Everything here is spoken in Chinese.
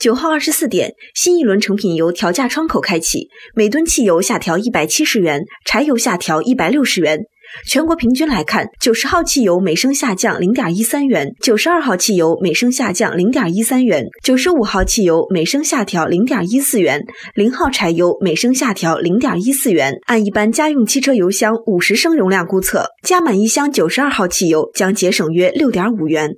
九号二十四点新一轮成品油调价窗口开启每吨汽油下调一百七十元柴油下调一百六十元。全国平均来看九十号汽油每升下降零点一三元九十二号汽油每升下降零点一三元九十五号汽油每升下调零点一四元零号柴油每升下调零点一四元。按一般家用汽车油箱五十升容量估测加满一箱九十二号汽油将节省约六点五元。